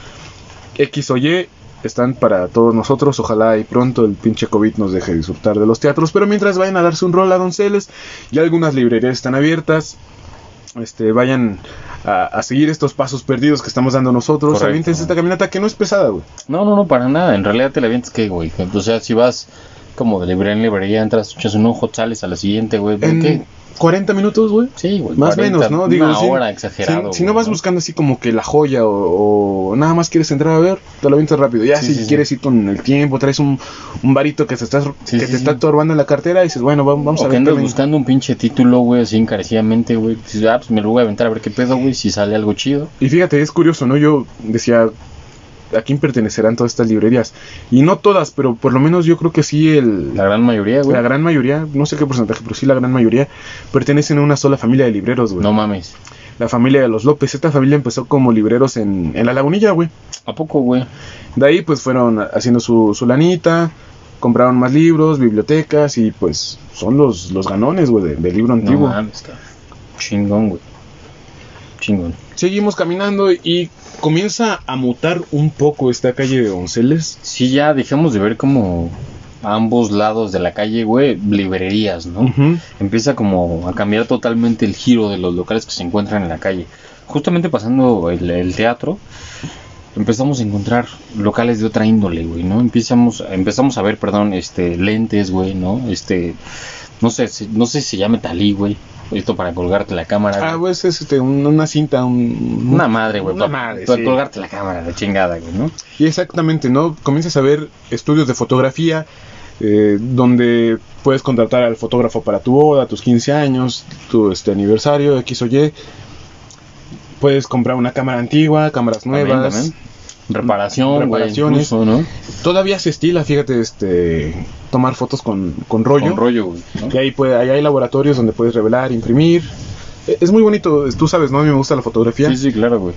X o Y están para todos nosotros. Ojalá y pronto el pinche COVID nos deje disfrutar de los teatros. Pero mientras vayan a darse un rol a Donceles, ya algunas librerías están abiertas. Este, vayan a, seguir estos pasos perdidos que estamos dando nosotros. Aviéntense esta caminata que no es pesada, güey. No, no, no, para nada. En realidad te la avientas que, güey. O sea, si vas como de librería en librería, entras, echas un ojo, sales a la siguiente, güey. ¿Qué? 40 minutos, güey. Sí, güey. Más o menos, ¿no? Digo, una hora exagerado. Si, no vas buscando así como que la joya o, nada más quieres entrar a ver, te lo avientas rápido. Ya si quieres ir con el tiempo, traes un, un varito que, se está, que te está torbando en la cartera y dices, bueno, vamos, a ver. que andas buscando un pinche título, güey, así encarecidamente, güey. Dices, ah, pues me lo voy a aventar a ver qué pedo, güey, si sale algo chido. Y fíjate, es curioso, ¿no? Yo decía, a quién pertenecerán todas estas librerías. Y no todas, pero por lo menos yo creo que sí el... La gran mayoría, güey. La gran mayoría, no sé qué porcentaje, pero sí la gran mayoría, pertenecen a una sola familia de libreros, güey. No mames. La familia de los López. Esta familia empezó como libreros en, en La Lagunilla, güey. ¿A poco, güey? De ahí pues fueron haciendo su, su lanita, compraron más libros, bibliotecas y pues son los, los ganones, güey, del libro antiguo. No mames, está chingón, güey. Chingón. Seguimos caminando y comienza a mutar un poco esta calle de Donceles. Sí, ya dejamos de ver como a ambos lados de la calle, güey, librerías, ¿no? Empieza como a cambiar totalmente el giro de los locales que se encuentran en la calle. Justamente pasando el, teatro, empezamos a encontrar locales de otra índole, güey, ¿no? Empezamos, empezamos a ver, perdón, este, lentes, güey, ¿no? Este, no sé, no sé si se llama talí, güey. Esto para colgarte la cámara. Ah, pues es este, una cinta, una madre, güey. Una para, madre, para colgarte la cámara, de chingada, güey, ¿no? Y exactamente, ¿no? Comienzas a ver estudios de fotografía, eh, donde puedes contratar al fotógrafo para tu boda, tus 15 años, tu este, aniversario, X o Y. Puedes comprar una cámara antigua, cámaras nuevas. Reparación, reparaciones. ¿no? Todavía se estila, fíjate, este tomar fotos con, con rollo. Con rollo, güey. Y ahí, puede, ahí hay laboratorios donde puedes revelar, imprimir. E, es muy bonito, tú sabes, ¿no? A mí me gusta la fotografía. Sí, sí, claro, güey.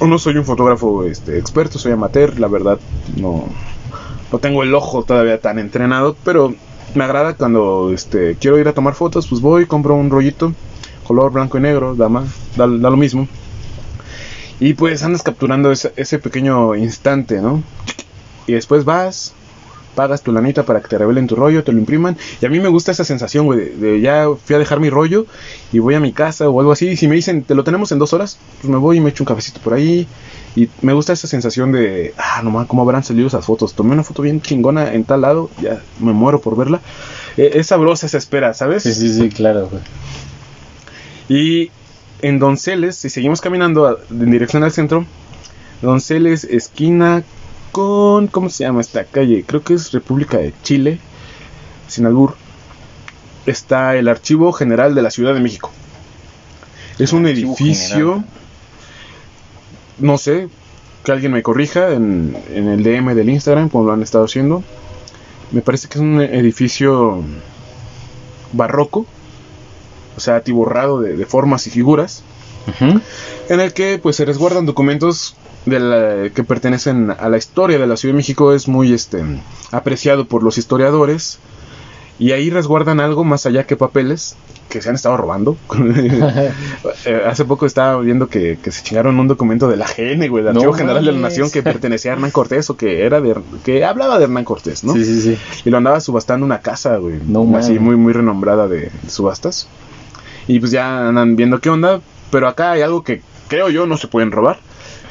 No soy un fotógrafo este, experto, soy amateur, la verdad, no, no tengo el ojo todavía tan entrenado, pero me agrada cuando este, quiero ir a tomar fotos, pues voy, compro un rollito, color blanco y negro, dama, da, da lo mismo. Y pues andas capturando ese, ese pequeño instante, ¿no? Y después vas, pagas tu lanita para que te revelen tu rollo, te lo impriman. Y a mí me gusta esa sensación, güey, de, ya fui a dejar mi rollo y voy a mi casa o algo así. Y si me dicen, te lo tenemos en dos horas, pues me voy y me echo un cafecito por ahí. Y me gusta esa sensación de, ah, nomás, ¿cómo habrán salido esas fotos? Tomé una foto bien chingona en tal lado, ya me muero por verla. Eh, es sabrosa esa espera, ¿sabes? Sí, sí, sí, claro, güey. Y en Donceles, si seguimos caminando en dirección al centro, Donceles, esquina con, ¿cómo se llama esta calle? Creo que es República de Chile, sin albur. Está el Archivo General de la Ciudad de México. Es un edificio, no sé, que alguien me corrija en, el DM del Instagram, como lo han estado haciendo. Me parece que es un edificio barroco, o sea, atiborrado de, formas y figuras, en el que pues se resguardan documentos de que pertenecen a la historia de la Ciudad de México es muy este apreciado por los historiadores y ahí resguardan algo más allá que papeles que se han estado robando. (laughs) Eh, hace poco estaba viendo que, se chingaron un documento de la GN, güey, del Archivo General de la Nación que pertenecía a Hernán Cortés o que era de que hablaba de Hernán Cortés, ¿no? Sí, sí, sí. Y lo andaba subastando una casa, güey, no, así muy muy renombrada de subastas. Y pues ya andan viendo qué onda, pero acá hay algo que creo yo no se pueden robar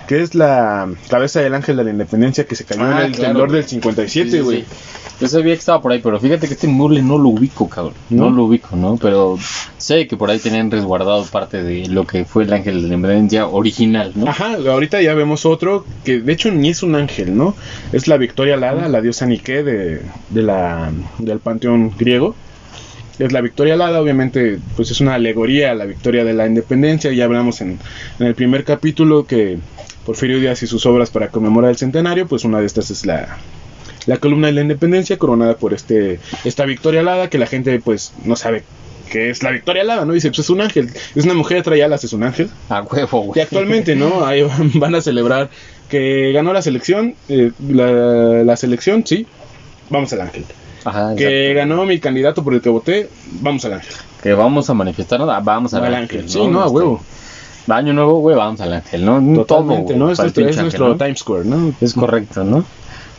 que es la cabeza del ángel de la independencia que se cayó en ah, el temblor del 57, güey. Yo sabía que estaba por ahí, pero fíjate que este mueble no lo ubico, cabrón. ¿No? lo ubico, ¿no? Pero sé que por ahí tenían resguardado parte de lo que fue el ángel de la independencia original, ¿no? Ajá, ahorita ya vemos otro que de hecho ni es un ángel, ¿no? Es la Victoria Alada, la diosa Nike de, de la, del panteón griego es la victoria alada, obviamente pues es una alegoría a la victoria de la independencia, ya hablamos en, en, el primer capítulo que Porfirio Díaz y sus obras para conmemorar el centenario, pues una de estas es la, la columna de la independencia coronada por este esta victoria alada que la gente pues no sabe que es la victoria alada, ¿no? Dice, pues es un ángel, es una mujer trae alas, es un ángel. A huevo, güey. Y actualmente, ¿no? Ahí van (laughs) a celebrar que ganó la selección, eh, la, la, selección, sí, vamos al ángel. Ajá, que ganó mi candidato por el que voté, vamos al ángel. Que vamos a manifestarnos, vamos al, ángel. Sí, no, a huevo. Año nuevo, güey, vamos al ángel, ¿no? Totalmente, ¿no? Es, nuestro, Times Square, ¿no? Es correcto, ¿no?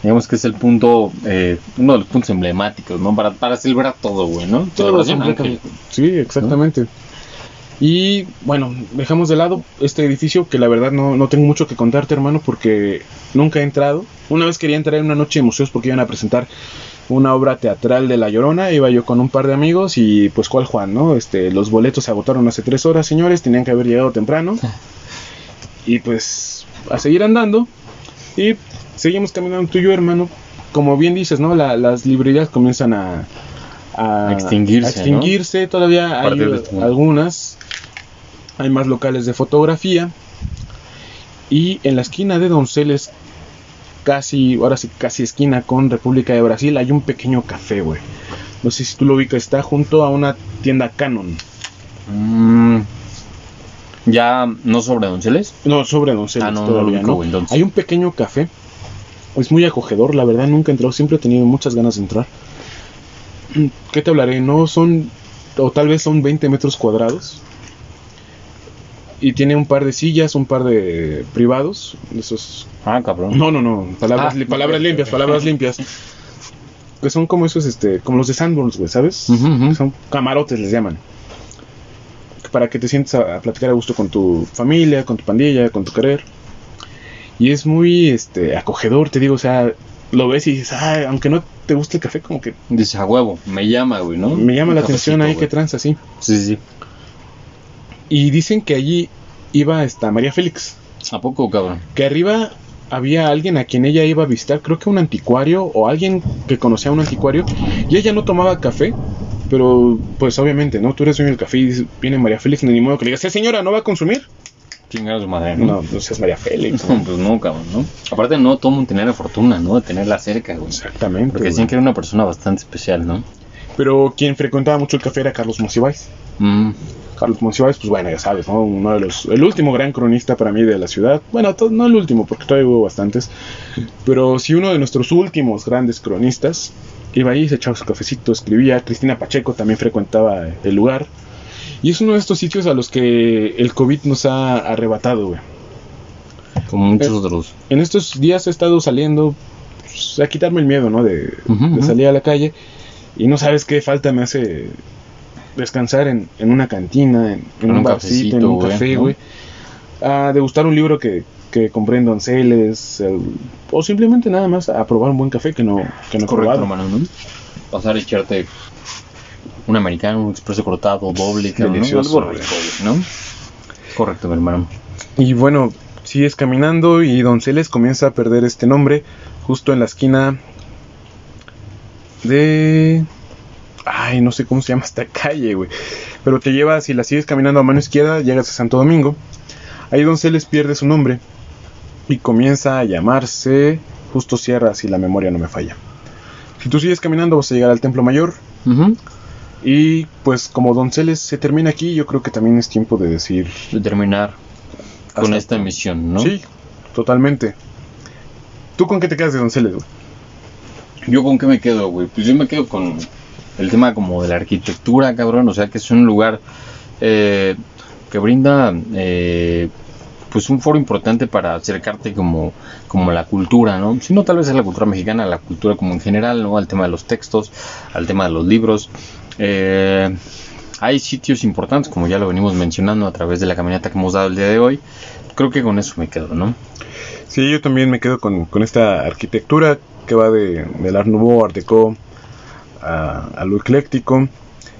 Digamos que es el punto, eh, uno de los puntos emblemáticos, ¿no? Para, para celebrar todo, güey, ¿no? Todo ángel. Sí, exactamente. Y bueno, dejamos de lado este edificio que la verdad no, no tengo mucho que contarte, hermano, porque nunca he entrado. Una vez quería entrar en una noche de museos porque iban a presentar una obra teatral de La Llorona, iba yo con un par de amigos y pues cuál Juan, ¿no? Este, los boletos se agotaron hace tres horas, señores, tenían que haber llegado temprano. (laughs) Y pues a seguir andando y seguimos caminando tú y yo, hermano. Como bien dices, ¿no? las librerías comienzan a, a extinguirse. extinguirse. Todavía hay algunas. Hay más locales de fotografía. Y en la esquina de Donceles casi, ahora sí, casi esquina con República de Brasil, hay un pequeño café, güey. No sé si tú lo ubicas, está junto a una tienda Canon. Mm, ¿Ya no sobre Donceles? No, sobre Donceles ah, todavía, no, Hay un pequeño café, es muy acogedor, la verdad nunca he entrado, siempre he tenido muchas ganas de entrar. ¿Qué te hablaré? No son, o tal vez son 20 metros cuadrados y tiene un par de sillas, un par de privados. Esos... Ah, cabrón. No, no, no. Palabras, ah, palabras limpias, palabras limpias. que son como esos, este, como los de Sanborns, güey, ¿sabes? Son camarotes, les llaman. Para que te sientes a, platicar a gusto con tu familia, con tu pandilla, con tu querer. Y es muy, este, acogedor, te digo, o sea, lo ves y dices, ah, aunque no te guste el café, como que... Dices, a huevo, me llama, güey, ¿no? Me llama la atención ahí que tranza, sí. Sí, sí. Y dicen que allí iba esta María Félix. ¿A poco, cabrón? Que arriba había alguien a quien ella iba a visitar, creo que un anticuario o alguien que conocía a un anticuario, y ella no tomaba café, pero pues obviamente, ¿no? Tú eres dueño del café y viene María Félix, ni modo que le digas, ¿eh, señora, ¿no va a consumir? Chingar a su madre, ¿no? No, pues es María Félix. No, (laughs) pues no, cabrón, ¿no? Aparte no todo mundo tenía la fortuna, ¿no? De tenerla cerca, güey. Exactamente. Porque decían que era una persona bastante especial, ¿no? Pero quien frecuentaba mucho el café era Carlos Monsiváis. Mm. Carlos Monsiváis, pues bueno, ya sabes, ¿no? Uno de los, el último gran cronista para mí de la ciudad. Bueno, no el último, porque todavía hubo bastantes. Pero sí uno de nuestros últimos grandes cronistas. Iba ahí, se echaba su cafecito, escribía. Cristina Pacheco también frecuentaba el lugar. Y es uno de estos sitios a los que el COVID nos ha arrebatado, güey. Como muchos eh, otros. En estos días he estado saliendo pues, a quitarme el miedo, ¿no? De, de salir a la calle. Y no sabes qué falta me hace descansar en, en una cantina, en, un, barcito, en un café, güey. A degustar un libro que, que compré en Donceles, o simplemente nada más a probar un buen café que no, que no he probado. Hermano, ¿no? Pasar a echarte un americano, un expreso cortado, doble, Delicioso, ¿no? ¿no? Correcto, mi hermano. Y bueno, sigues caminando y Donceles comienza a perder este nombre justo en la esquina de Ay, no sé cómo se llama esta (laughs) calle, güey. Pero te lleva, si la sigues caminando a mano izquierda, llegas a Santo Domingo. Ahí Donceles pierde su nombre. Y comienza a llamarse Justo Sierra, si la memoria no me falla. Si tú sigues caminando, vas a llegar al Templo Mayor. Y pues como Donceles se termina aquí, yo creo que también es tiempo de decir... De terminar con esta emisión, ¿no? Sí, totalmente. ¿Tú con qué te quedas de Donceles, güey? ¿Yo con qué me quedo, güey? Pues yo me quedo con el tema como de la arquitectura, cabrón, o sea que es un lugar eh, que brinda eh, pues un foro importante para acercarte como, como a la cultura, ¿no? Si no, tal vez es la cultura mexicana, la cultura como en general, ¿no? Al tema de los textos, al tema de los libros. Eh, hay sitios importantes, como ya lo venimos mencionando a través de la caminata que hemos dado el día de hoy. Creo que con eso me quedo, ¿no? Sí, yo también me quedo con, con esta arquitectura que va de, del Art Nouveau, Art Deco, a, lo ecléctico.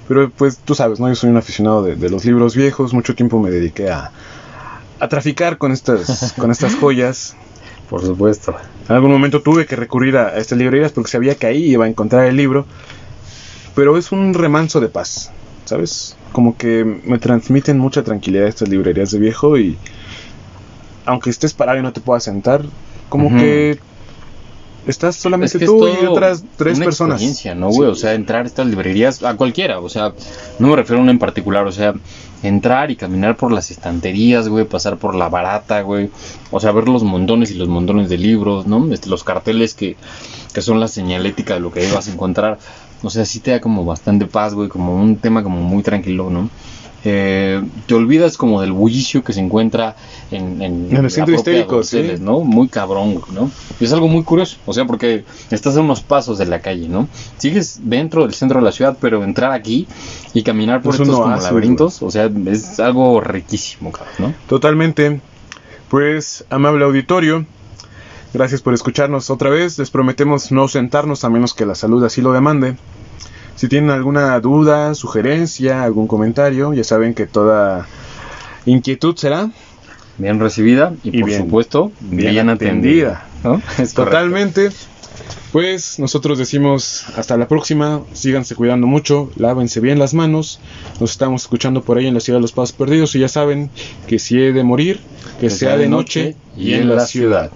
Pero pues tú sabes, ¿no? Yo soy un aficionado de, los libros viejos, mucho tiempo me dediqué a, a traficar con estas, (laughs) con estas joyas. Por supuesto. En algún momento tuve que recurrir a, estas librerías porque sabía que ahí iba a encontrar el libro. Pero es un remanso de paz, ¿sabes? Como que me transmiten mucha tranquilidad estas librerías de viejo y aunque estés parado y no te puedas sentar, como que Estás solamente tú y otras tres una personas. Experiencia, ¿no, güey? O sea, entrar a estas librerías, a cualquiera, o sea, no me refiero a una en particular, o sea, entrar y caminar por las estanterías, güey, pasar por la barata, güey, o sea, ver los montones y los montones de libros, ¿no? Este, los carteles que, que son la señalética de lo que vas a encontrar, o sea, sí te da como bastante paz, güey, como un tema como muy tranquilo, ¿no? Eh, te olvidas como del bullicio que se encuentra en, en, el centro histórico, ¿no? Muy cabrón, ¿no? Y es algo muy curioso, o sea, porque estás a unos pasos de la calle, ¿no? Sigues dentro del centro de la ciudad, pero entrar aquí y caminar por estos como laberintos, o sea, es algo riquísimo, ¿no? Totalmente. Pues, amable auditorio, gracias por escucharnos otra vez. Les prometemos no sentarnos a menos que la salud así lo demande. Si tienen alguna duda, sugerencia, algún comentario, ya saben que toda inquietud será bien recibida y, por supuesto bien, atendida. (laughs) Totalmente. Pues nosotros decimos hasta la próxima, síganse cuidando mucho, lávense bien las manos, nos estamos escuchando por ahí en la ciudad de los Pasos Perdidos y ya saben que si he de morir, que, sea, de noche y en la ciudad.